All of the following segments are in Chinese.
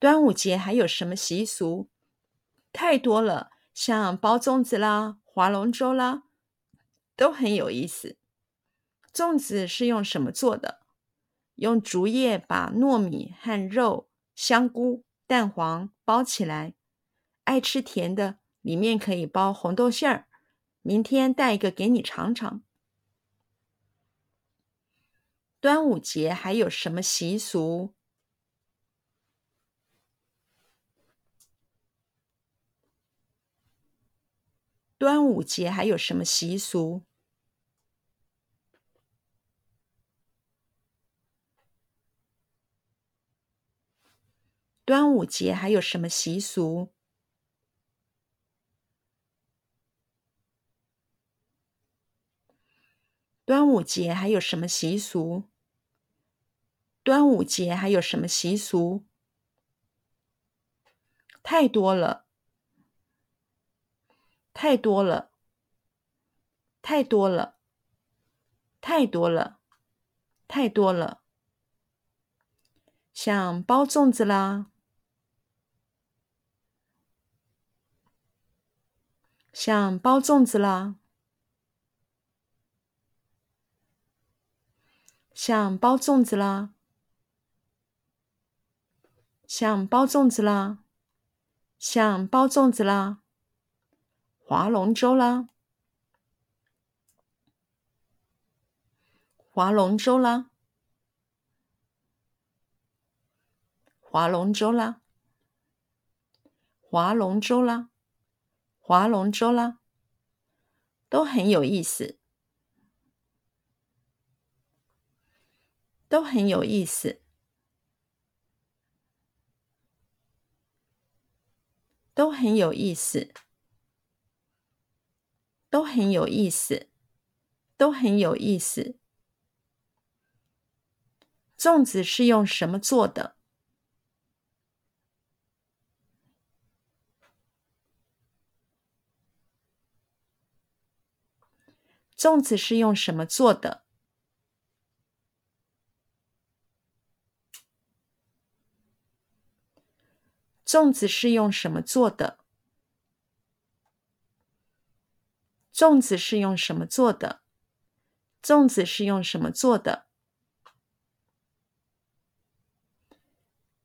端午节还有什么习俗？太多了，像包粽子啦、划龙舟啦，都很有意思。粽子是用什么做的？用竹叶把糯米和肉、香菇、蛋黄包起来。爱吃甜的，里面可以包红豆馅儿。明天带一个给你尝尝。端午节还有什么习俗？端午节还有什么习俗？端午节还有什么习俗？端午节还有什么习俗？端午节还有什么习俗？太多了，太多了，太多了，太多了，太多了。像包粽子啦，像包粽子啦。像包粽子啦，像包粽子啦，像包粽子啦，划龙舟啦，划龙舟啦，划龙舟啦，划龙舟啦，划龙舟啦，都很有意思。都很有意思，都很有意思，都很有意思，都很有意思。粽子是用什么做的？粽子是用什么做的？粽子是用什么做的？粽子是用什么做的？粽子是用什么做的？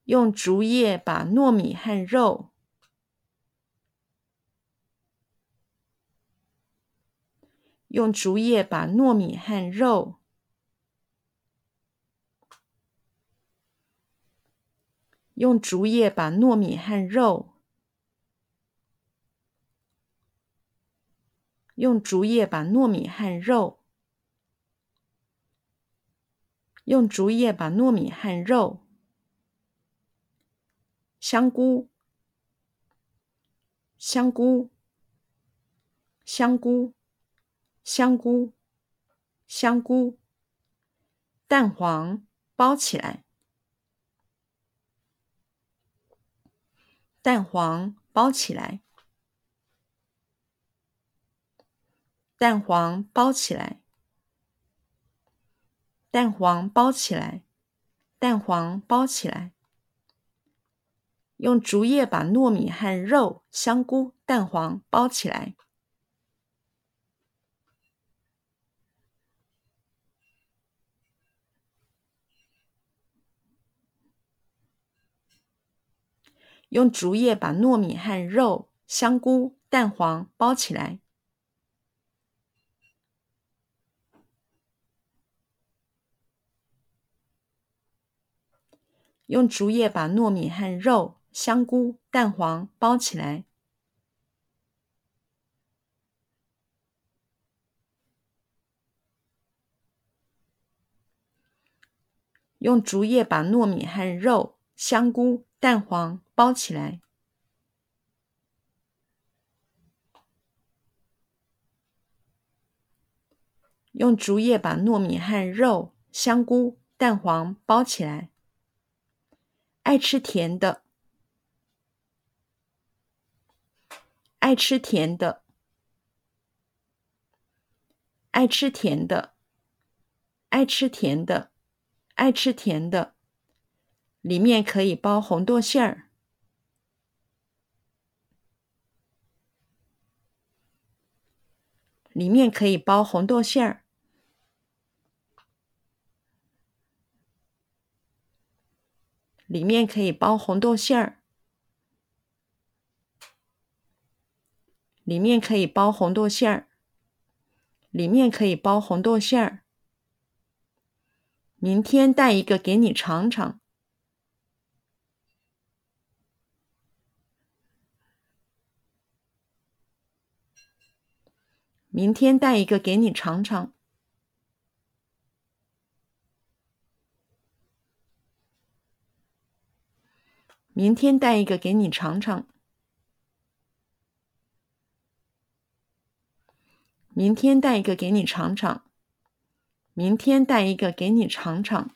用竹叶把糯米和肉，用竹叶把糯米和肉。用竹叶把糯米和肉，用竹叶把糯米和肉，用竹叶把糯米和肉，香菇，香菇，香菇，香菇，香菇，蛋黄包起来。蛋黄包起来，蛋黄包起来，蛋黄包起来，蛋黄包起来。用竹叶把糯米和肉、香菇、蛋黄包起来。用竹叶把糯米和肉、香菇、蛋黄包起来。用竹叶把糯米和肉、香菇、蛋黄包起来。用竹叶把糯米和肉、香菇、蛋黄。包起来，用竹叶把糯米和肉、香菇、蛋黄包起来。爱吃甜的爱吃甜的爱吃甜的爱吃甜的爱吃甜的里面可以包红豆馅儿里面可以包红豆馅儿里面可以包红豆馅儿。里面可以包红豆馅儿。里面可以包红豆馅儿。明天带一个给你尝尝。明天带一个给你尝尝。明天带一个给你尝尝。明天带一个给你尝尝。明天带一个给你尝尝。